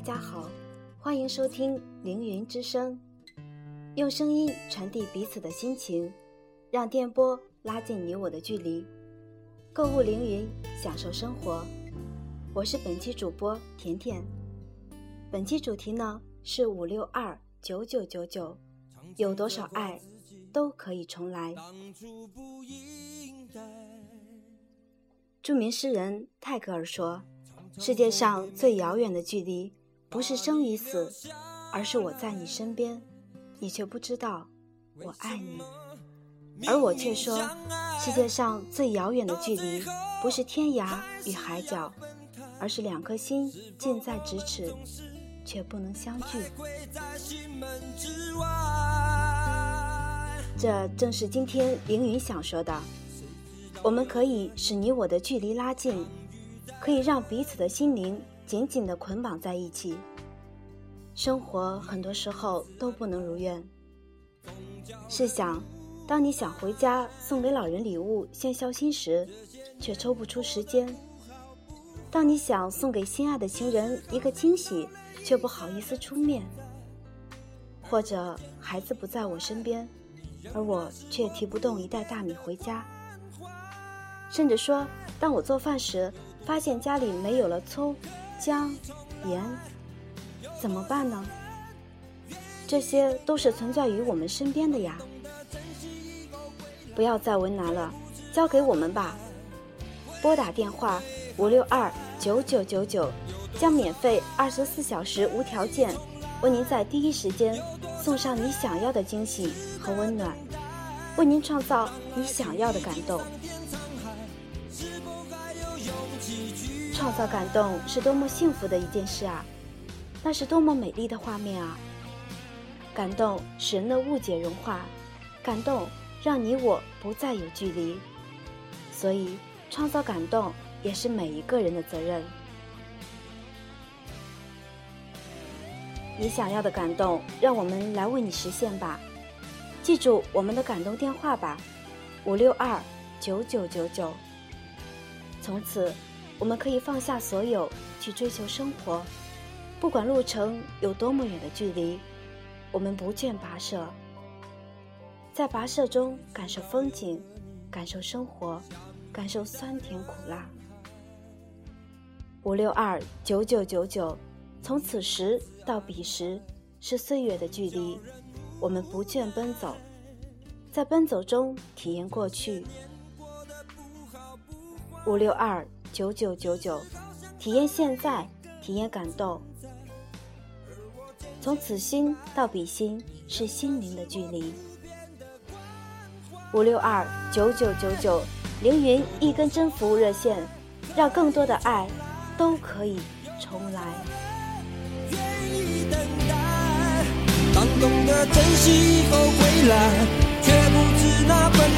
大家好，欢迎收听《凌云之声》，用声音传递彼此的心情，让电波拉近你我的距离。购物凌云，享受生活。我是本期主播甜甜。本期主题呢是五六二九九九九，有多少爱都可以重来。著名诗人泰戈尔说。世界上最遥远的距离，不是生与死，而是我在你身边，你却不知道我爱你；而我却说，世界上最遥远的距离，不是天涯与海角，而是两颗心近在咫尺，却不能相聚。这正是今天凌云想说的，我们可以使你我的距离拉近。可以让彼此的心灵紧紧地捆绑在一起。生活很多时候都不能如愿。试想，当你想回家送给老人礼物献孝心时，却抽不出时间；当你想送给心爱的情人一个惊喜，却不好意思出面；或者孩子不在我身边，而我却提不动一袋大米回家；甚至说，当我做饭时，发现家里没有了葱、姜、盐，怎么办呢？这些都是存在于我们身边的呀。不要再为难了，交给我们吧。拨打电话五六二九九九九，将免费二十四小时无条件为您在第一时间送上你想要的惊喜和温暖，为您创造你想要的感动。创造感动是多么幸福的一件事啊！那是多么美丽的画面啊！感动使人的误解融化，感动让你我不再有距离。所以，创造感动也是每一个人的责任。你想要的感动，让我们来为你实现吧！记住我们的感动电话吧：五六二九九九九。从此。我们可以放下所有去追求生活，不管路程有多么远的距离，我们不倦跋涉，在跋涉中感受风景，感受生活，感受酸甜苦辣。五六二九九九九，从此时到彼时是岁月的距离，我们不倦奔走，在奔走中体验过去。五六二。九九九九，体验现在，体验感动。从此心到彼心，是心灵的距离。五六二九九九九，凌云一根针服务热线，让更多的爱都可以重来。懂得珍惜后回来，却不知那份